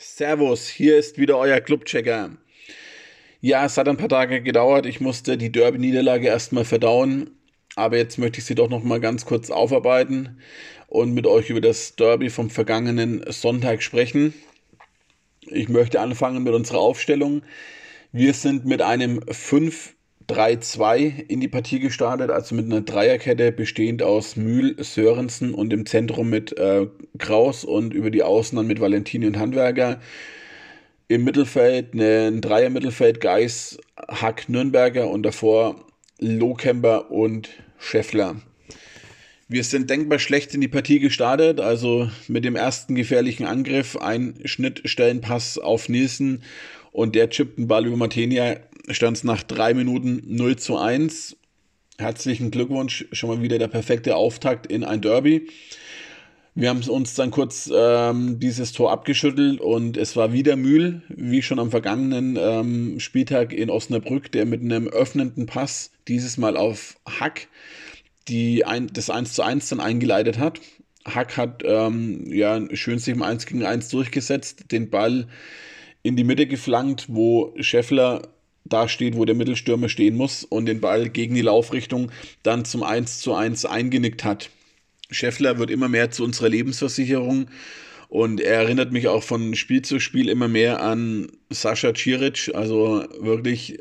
Servus, hier ist wieder euer Clubchecker. Ja, es hat ein paar Tage gedauert. Ich musste die Derby-Niederlage erstmal verdauen. Aber jetzt möchte ich sie doch nochmal ganz kurz aufarbeiten und mit euch über das Derby vom vergangenen Sonntag sprechen. Ich möchte anfangen mit unserer Aufstellung. Wir sind mit einem 5-3-2 in die Partie gestartet, also mit einer Dreierkette bestehend aus Mühl, Sörensen und im Zentrum mit äh, Kraus und über die Außen dann mit Valentini und Handwerker. Im Mittelfeld ein Dreier-Mittelfeld, Geis, Hack, Nürnberger und davor Lohkemper und Scheffler. Wir sind denkbar schlecht in die Partie gestartet, also mit dem ersten gefährlichen Angriff, ein Schnittstellenpass auf Nielsen und der chippt einen Ball über Matenia, stand es nach drei Minuten 0 zu 1. Herzlichen Glückwunsch, schon mal wieder der perfekte Auftakt in ein Derby. Wir haben uns dann kurz ähm, dieses Tor abgeschüttelt und es war wieder Mühl, wie schon am vergangenen ähm, Spieltag in Osnabrück, der mit einem öffnenden Pass dieses Mal auf Hack die ein, das 1 zu 1 dann eingeleitet hat. Hack hat ähm, ja schön sich im 1 gegen 1 durchgesetzt, den Ball in die Mitte geflankt, wo Scheffler da steht, wo der Mittelstürmer stehen muss und den Ball gegen die Laufrichtung dann zum 1 zu 1 eingenickt hat. Scheffler wird immer mehr zu unserer Lebensversicherung und er erinnert mich auch von Spiel zu Spiel immer mehr an Sascha Ciric, also wirklich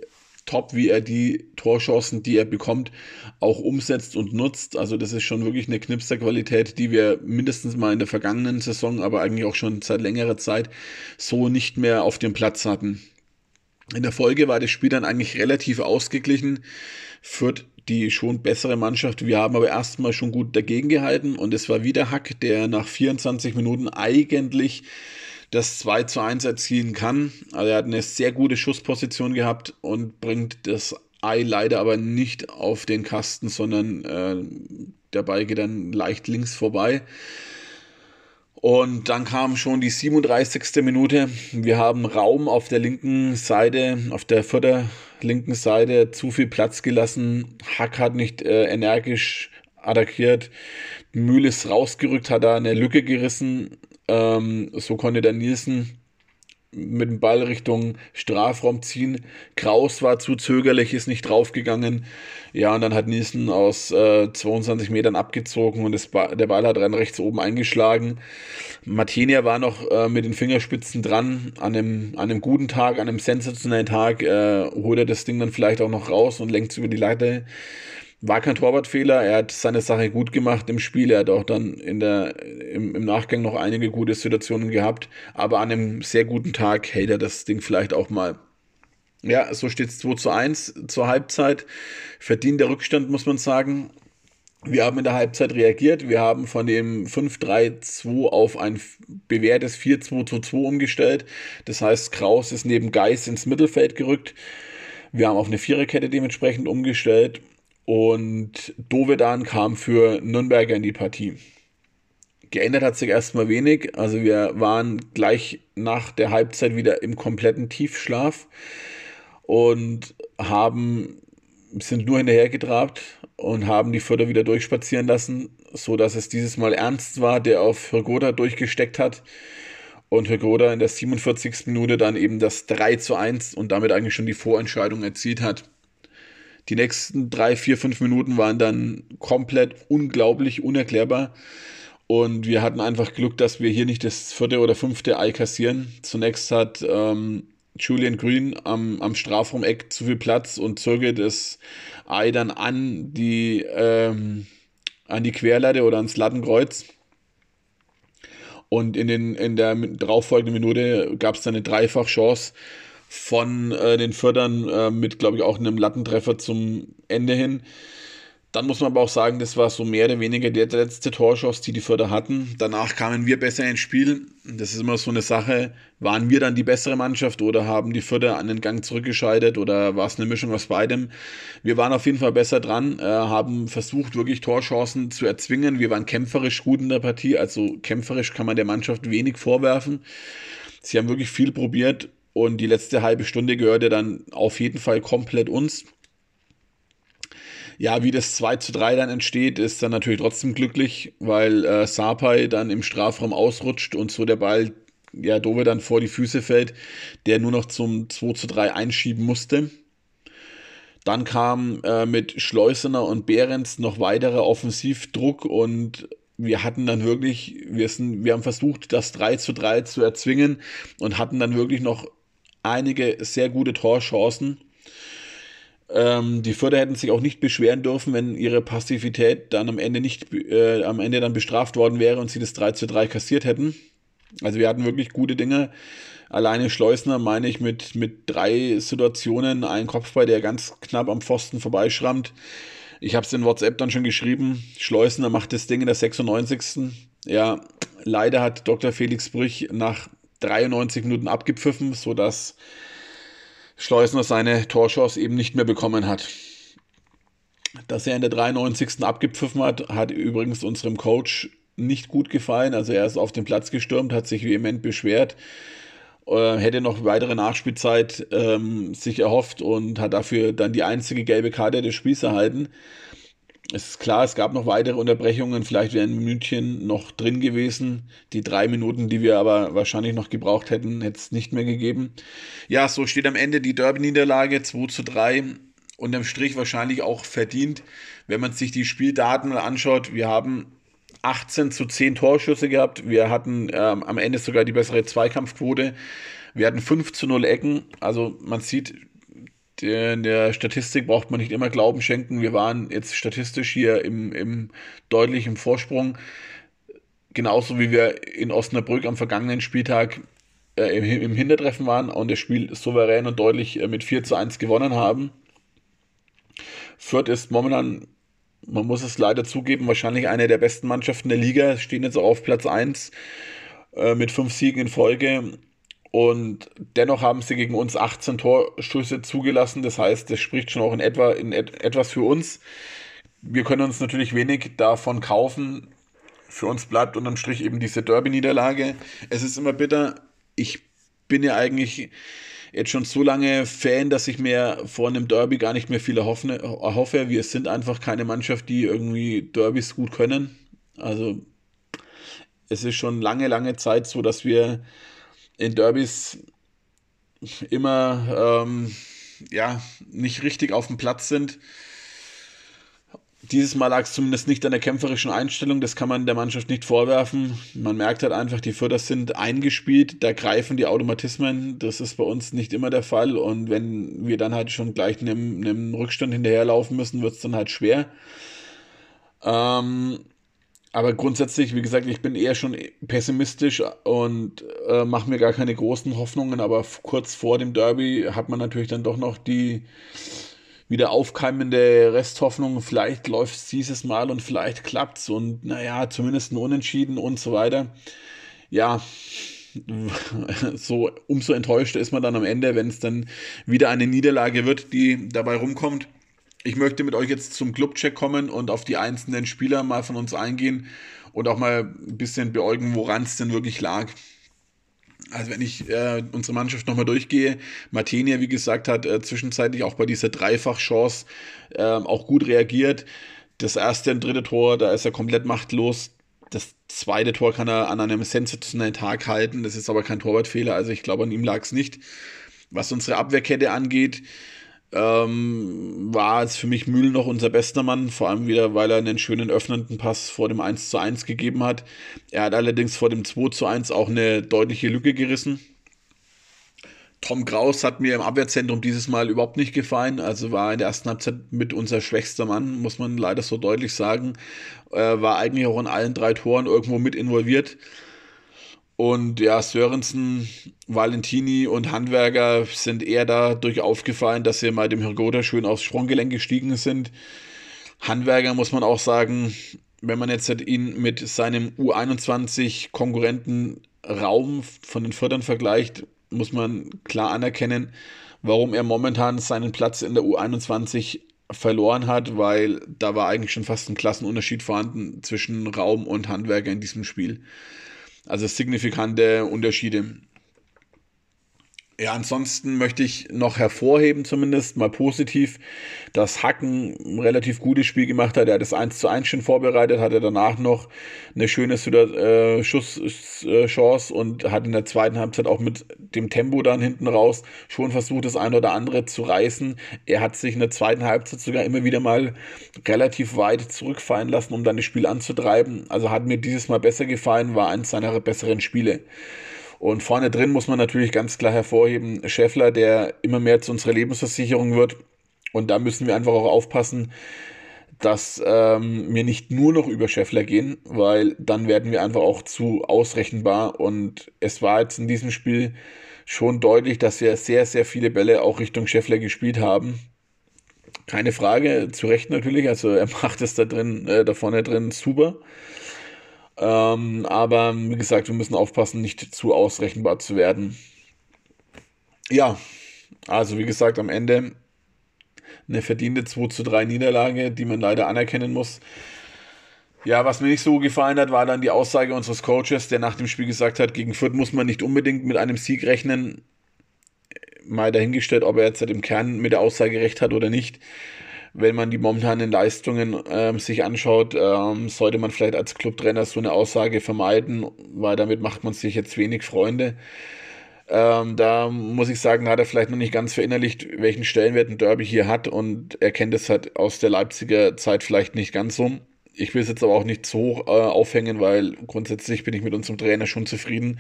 top, wie er die Torchancen, die er bekommt, auch umsetzt und nutzt. Also das ist schon wirklich eine Knipsterqualität, die wir mindestens mal in der vergangenen Saison, aber eigentlich auch schon seit längerer Zeit so nicht mehr auf dem Platz hatten. In der Folge war das Spiel dann eigentlich relativ ausgeglichen. Fürth die schon bessere Mannschaft. Wir haben aber erstmal schon gut dagegen gehalten und es war wieder Hack, der nach 24 Minuten eigentlich das 2 zu 1 erzielen kann. Also er hat eine sehr gute Schussposition gehabt und bringt das Ei leider aber nicht auf den Kasten, sondern äh, der Ball geht dann leicht links vorbei. Und dann kam schon die 37. Minute. Wir haben Raum auf der linken Seite, auf der vierter linken Seite zu viel Platz gelassen. Hack hat nicht äh, energisch attackiert. Mühle ist rausgerückt, hat da eine Lücke gerissen. Ähm, so konnte der Nielsen mit dem Ball Richtung Strafraum ziehen. Kraus war zu zögerlich, ist nicht draufgegangen. Ja, und dann hat Nielsen aus äh, 22 Metern abgezogen und ba der Ball hat rein rechts oben eingeschlagen. Martinia war noch äh, mit den Fingerspitzen dran. An einem, an einem guten Tag, an einem sensationellen Tag äh, holt er das Ding dann vielleicht auch noch raus und lenkt es über die Latte. War kein Torwartfehler, er hat seine Sache gut gemacht im Spiel, er hat auch dann in der, im, im Nachgang noch einige gute Situationen gehabt, aber an einem sehr guten Tag hält er das Ding vielleicht auch mal. Ja, so steht es 2 zu 1 zur Halbzeit. Verdient der Rückstand, muss man sagen. Wir haben in der Halbzeit reagiert. Wir haben von dem 5-3-2 auf ein bewährtes 4-2-2 umgestellt. Das heißt, Kraus ist neben Geis ins Mittelfeld gerückt. Wir haben auf eine Viererkette dementsprechend umgestellt und Dovedan kam für Nürnberger in die Partie. Geändert hat sich erstmal wenig. Also wir waren gleich nach der Halbzeit wieder im kompletten Tiefschlaf und haben, sind nur hinterhergetrabt und haben die Förder wieder durchspazieren lassen, so dass es dieses Mal Ernst war, der auf Hirgoda durchgesteckt hat und Hirgoda in der 47. Minute dann eben das 3 zu 1 und damit eigentlich schon die Vorentscheidung erzielt hat. Die nächsten drei, vier, fünf Minuten waren dann komplett unglaublich, unerklärbar. Und wir hatten einfach Glück, dass wir hier nicht das vierte oder fünfte Ei kassieren. Zunächst hat ähm, Julian Green am, am Strafraum-Eck zu viel Platz und zögert das Ei dann an die, ähm, an die Querlatte oder ans Lattenkreuz. Und in, den, in der darauffolgenden Minute gab es dann eine Dreifach-Chance von äh, den Fördern äh, mit, glaube ich, auch einem Lattentreffer zum Ende hin. Dann muss man aber auch sagen, das war so mehr oder weniger der letzte Torschuss, die die Förder hatten. Danach kamen wir besser ins Spiel. Das ist immer so eine Sache. Waren wir dann die bessere Mannschaft oder haben die Förder an den Gang zurückgeschaltet oder war es eine Mischung aus beidem? Wir waren auf jeden Fall besser dran, äh, haben versucht, wirklich Torchancen zu erzwingen. Wir waren kämpferisch gut in der Partie. Also kämpferisch kann man der Mannschaft wenig vorwerfen. Sie haben wirklich viel probiert und die letzte halbe Stunde gehörte dann auf jeden Fall komplett uns. Ja, wie das 2 zu 3 dann entsteht, ist dann natürlich trotzdem glücklich, weil äh, Sapai dann im Strafraum ausrutscht und so der Ball ja, Dove dann vor die Füße fällt, der nur noch zum 2 zu 3 einschieben musste. Dann kam äh, mit Schleusener und Behrens noch weiterer Offensivdruck und wir hatten dann wirklich, wir, sind, wir haben versucht, das 3 zu 3 zu erzwingen und hatten dann wirklich noch einige sehr gute Torchancen. Ähm, die Förder hätten sich auch nicht beschweren dürfen, wenn ihre Passivität dann am Ende nicht äh, am Ende dann bestraft worden wäre und sie das 3 zu 3 kassiert hätten. Also wir hatten wirklich gute Dinge. Alleine Schleusner meine ich mit, mit drei Situationen, ein Kopfball, der ganz knapp am Pfosten vorbeischrammt. Ich habe es in WhatsApp dann schon geschrieben. Schleusner macht das Ding in der 96. Ja, leider hat Dr. Felix Brüch nach 93 Minuten abgepfiffen, sodass Schleusner seine Torchance eben nicht mehr bekommen hat. Dass er in der 93. abgepfiffen hat, hat übrigens unserem Coach nicht gut gefallen. Also er ist auf den Platz gestürmt, hat sich vehement beschwert, äh, hätte noch weitere Nachspielzeit ähm, sich erhofft und hat dafür dann die einzige gelbe Karte des Spiels erhalten. Es ist klar, es gab noch weitere Unterbrechungen, vielleicht wären München noch drin gewesen. Die drei Minuten, die wir aber wahrscheinlich noch gebraucht hätten, hätte es nicht mehr gegeben. Ja, so steht am Ende die Derby-Niederlage 2 zu 3. Unterm Strich wahrscheinlich auch verdient, wenn man sich die Spieldaten mal anschaut. Wir haben 18 zu 10 Torschüsse gehabt. Wir hatten ähm, am Ende sogar die bessere Zweikampfquote. Wir hatten 5 zu 0 Ecken. Also man sieht, in der Statistik braucht man nicht immer Glauben schenken. Wir waren jetzt statistisch hier im, im deutlichen Vorsprung. Genauso wie wir in Osnabrück am vergangenen Spieltag äh, im, im Hintertreffen waren und das Spiel souverän und deutlich äh, mit 4 zu 1 gewonnen haben. Fürth ist momentan, man muss es leider zugeben, wahrscheinlich eine der besten Mannschaften der Liga, stehen jetzt auch auf Platz 1 äh, mit fünf Siegen in Folge und dennoch haben sie gegen uns 18 Torschüsse zugelassen. Das heißt, das spricht schon auch in etwa in et etwas für uns. Wir können uns natürlich wenig davon kaufen. Für uns bleibt unterm Strich eben diese Derby-Niederlage. Es ist immer bitter. Ich bin ja eigentlich jetzt schon so lange Fan, dass ich mir vor einem Derby gar nicht mehr viel erhoffe. erhoffe. Wir sind einfach keine Mannschaft, die irgendwie Derbys gut können. Also es ist schon lange, lange Zeit so, dass wir in Derbys immer ähm, ja, nicht richtig auf dem Platz sind. Dieses Mal lag es zumindest nicht an der kämpferischen Einstellung, das kann man der Mannschaft nicht vorwerfen. Man merkt halt einfach, die Förder sind eingespielt, da greifen die Automatismen, das ist bei uns nicht immer der Fall und wenn wir dann halt schon gleich einem, einem Rückstand hinterherlaufen müssen, wird es dann halt schwer. Ähm, aber grundsätzlich, wie gesagt, ich bin eher schon pessimistisch und äh, mache mir gar keine großen Hoffnungen. Aber kurz vor dem Derby hat man natürlich dann doch noch die wieder aufkeimende Resthoffnung. Vielleicht läuft es dieses Mal und vielleicht klappt es. Und naja, zumindest ein Unentschieden und so weiter. Ja, so umso enttäuschter ist man dann am Ende, wenn es dann wieder eine Niederlage wird, die dabei rumkommt. Ich möchte mit euch jetzt zum Clubcheck kommen und auf die einzelnen Spieler mal von uns eingehen und auch mal ein bisschen beäugen, woran es denn wirklich lag. Also wenn ich äh, unsere Mannschaft nochmal durchgehe, Martinia, wie gesagt, hat äh, zwischenzeitlich auch bei dieser Dreifachchance äh, auch gut reagiert. Das erste und dritte Tor, da ist er komplett machtlos. Das zweite Tor kann er an einem sensationellen Tag halten. Das ist aber kein Torwartfehler, also ich glaube, an ihm lag es nicht. Was unsere Abwehrkette angeht, ähm, war es für mich Mühl noch unser bester Mann, vor allem wieder, weil er einen schönen öffnenden Pass vor dem 1 zu 1 gegeben hat. Er hat allerdings vor dem 2 zu 1 auch eine deutliche Lücke gerissen. Tom Kraus hat mir im Abwehrzentrum dieses Mal überhaupt nicht gefallen. Also war in der ersten Halbzeit mit unser schwächster Mann, muss man leider so deutlich sagen. Äh, war eigentlich auch in allen drei Toren irgendwo mit involviert. Und ja, Sörensen, Valentini und Handwerker sind eher dadurch aufgefallen, dass sie mal dem Hirgoda schön aufs Sprunggelenk gestiegen sind. Handwerker muss man auch sagen, wenn man jetzt ihn mit seinem U21-Konkurrenten Raum von den Fördern vergleicht, muss man klar anerkennen, warum er momentan seinen Platz in der U21 verloren hat, weil da war eigentlich schon fast ein Klassenunterschied vorhanden zwischen Raum und Handwerker in diesem Spiel. Also signifikante Unterschiede. Ja, ansonsten möchte ich noch hervorheben, zumindest mal positiv, dass Hacken ein relativ gutes Spiel gemacht hat. Er hat das 1 zu 1 schon vorbereitet, hatte danach noch eine schöne äh, Schusschance und hat in der zweiten Halbzeit auch mit dem Tempo dann hinten raus schon versucht, das eine oder andere zu reißen. Er hat sich in der zweiten Halbzeit sogar immer wieder mal relativ weit zurückfallen lassen, um dann das Spiel anzutreiben. Also hat mir dieses Mal besser gefallen, war eins seiner besseren Spiele. Und vorne drin muss man natürlich ganz klar hervorheben, Scheffler, der immer mehr zu unserer Lebensversicherung wird. Und da müssen wir einfach auch aufpassen, dass ähm, wir nicht nur noch über Scheffler gehen, weil dann werden wir einfach auch zu ausrechenbar. Und es war jetzt in diesem Spiel schon deutlich, dass wir sehr, sehr viele Bälle auch Richtung Scheffler gespielt haben. Keine Frage, zu Recht natürlich. Also er macht es da drin, äh, da vorne drin super. Ähm, aber wie gesagt, wir müssen aufpassen, nicht zu ausrechenbar zu werden. Ja, also wie gesagt, am Ende eine verdiente 2 zu 3 Niederlage, die man leider anerkennen muss. Ja, was mir nicht so gefallen hat, war dann die Aussage unseres Coaches, der nach dem Spiel gesagt hat, gegen Fürth muss man nicht unbedingt mit einem Sieg rechnen. Mal dahingestellt, ob er jetzt im Kern mit der Aussage recht hat oder nicht wenn man die momentanen Leistungen ähm, sich anschaut, ähm, sollte man vielleicht als Clubtrainer so eine Aussage vermeiden, weil damit macht man sich jetzt wenig Freunde. Ähm, da muss ich sagen, hat er vielleicht noch nicht ganz verinnerlicht, welchen Stellenwert ein Derby hier hat und er kennt es halt aus der Leipziger Zeit vielleicht nicht ganz so. Ich will es jetzt aber auch nicht zu hoch äh, aufhängen, weil grundsätzlich bin ich mit unserem Trainer schon zufrieden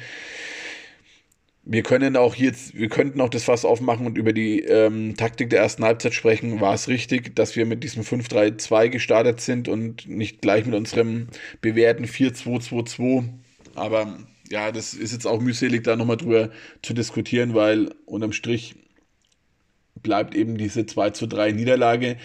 wir können auch jetzt, wir könnten auch das Fass aufmachen und über die ähm, Taktik der ersten Halbzeit sprechen. War es richtig, dass wir mit diesem 5-3-2 gestartet sind und nicht gleich mit unserem bewährten 4-2-2-2? Aber ja, das ist jetzt auch mühselig, da nochmal drüber zu diskutieren, weil unterm Strich bleibt eben diese 2 3 Niederlage,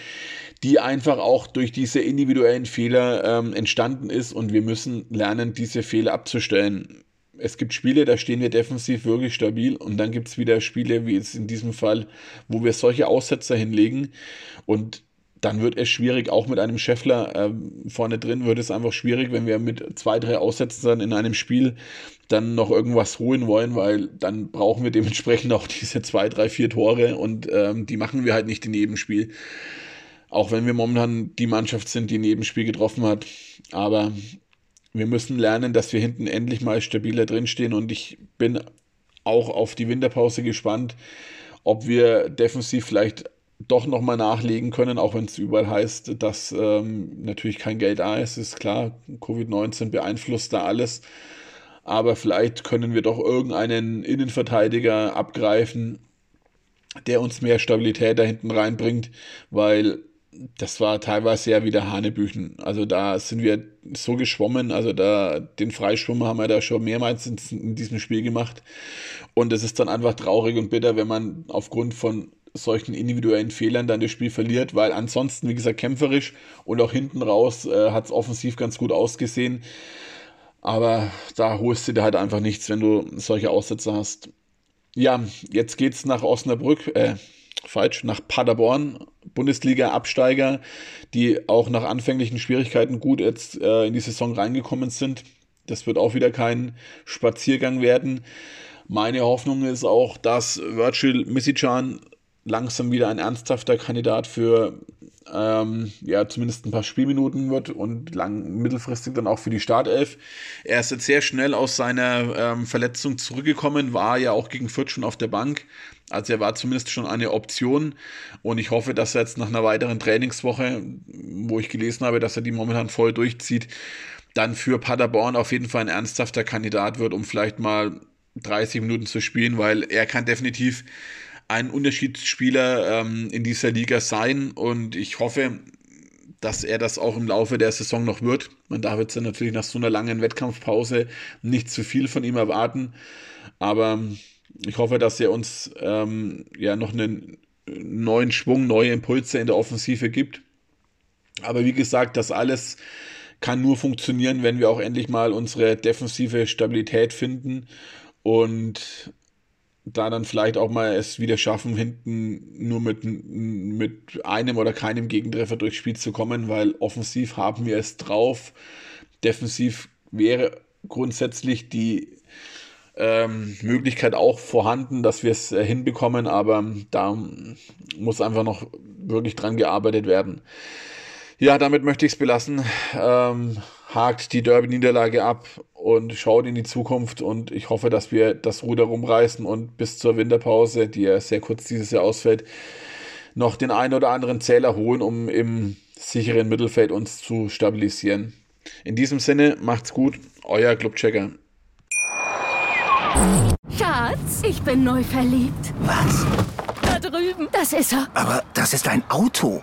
die einfach auch durch diese individuellen Fehler ähm, entstanden ist und wir müssen lernen, diese Fehler abzustellen es gibt Spiele, da stehen wir defensiv wirklich stabil und dann gibt es wieder Spiele, wie jetzt in diesem Fall, wo wir solche Aussetzer hinlegen und dann wird es schwierig, auch mit einem Scheffler äh, vorne drin wird es einfach schwierig, wenn wir mit zwei, drei Aussetzern in einem Spiel dann noch irgendwas holen wollen, weil dann brauchen wir dementsprechend auch diese zwei, drei, vier Tore und ähm, die machen wir halt nicht in jedem Spiel. Auch wenn wir momentan die Mannschaft sind, die in jedem Spiel getroffen hat. Aber wir müssen lernen, dass wir hinten endlich mal stabiler drinstehen und ich bin auch auf die Winterpause gespannt, ob wir defensiv vielleicht doch nochmal nachlegen können, auch wenn es überall heißt, dass ähm, natürlich kein Geld da ist, ist klar, Covid-19 beeinflusst da alles, aber vielleicht können wir doch irgendeinen Innenverteidiger abgreifen, der uns mehr Stabilität da hinten reinbringt, weil das war teilweise ja wieder Hanebüchen. Also da sind wir so geschwommen, also da den Freischwimmer haben wir da schon mehrmals in, in diesem Spiel gemacht. Und es ist dann einfach traurig und bitter, wenn man aufgrund von solchen individuellen Fehlern dann das Spiel verliert, weil ansonsten, wie gesagt, kämpferisch und auch hinten raus äh, hat es offensiv ganz gut ausgesehen. Aber da holst du dir halt einfach nichts, wenn du solche Aussätze hast. Ja, jetzt geht's nach Osnabrück, äh, falsch, nach Paderborn, Bundesliga-Absteiger, die auch nach anfänglichen Schwierigkeiten gut jetzt äh, in die Saison reingekommen sind. Das wird auch wieder kein Spaziergang werden. Meine Hoffnung ist auch, dass Virgil Missicjan langsam wieder ein ernsthafter Kandidat für ähm, ja, zumindest ein paar Spielminuten wird und lang, mittelfristig dann auch für die Startelf. Er ist jetzt sehr schnell aus seiner ähm, Verletzung zurückgekommen, war ja auch gegen Fürth schon auf der Bank. Also er war zumindest schon eine Option und ich hoffe, dass er jetzt nach einer weiteren Trainingswoche, wo ich gelesen habe, dass er die momentan voll durchzieht, dann für Paderborn auf jeden Fall ein ernsthafter Kandidat wird, um vielleicht mal 30 Minuten zu spielen, weil er kann definitiv ein Unterschiedsspieler ähm, in dieser Liga sein und ich hoffe, dass er das auch im Laufe der Saison noch wird. Man darf jetzt natürlich nach so einer langen Wettkampfpause nicht zu viel von ihm erwarten, aber ich hoffe, dass er uns ähm, ja noch einen neuen Schwung, neue Impulse in der Offensive gibt. Aber wie gesagt, das alles kann nur funktionieren, wenn wir auch endlich mal unsere defensive Stabilität finden und da dann vielleicht auch mal es wieder schaffen, hinten nur mit, mit einem oder keinem Gegentreffer durchs Spiel zu kommen, weil offensiv haben wir es drauf. Defensiv wäre grundsätzlich die ähm, Möglichkeit auch vorhanden, dass wir es äh, hinbekommen, aber da muss einfach noch wirklich dran gearbeitet werden. Ja, damit möchte ich es belassen. Ähm, hakt die Derby-Niederlage ab und schaut in die Zukunft und ich hoffe, dass wir das Ruder rumreißen und bis zur Winterpause, die ja sehr kurz dieses Jahr ausfällt, noch den einen oder anderen Zähler holen, um im sicheren Mittelfeld uns zu stabilisieren. In diesem Sinne, macht's gut, euer Clubchecker. Schatz, ich bin neu verliebt. Was? Da drüben. Das ist er. Aber das ist ein Auto.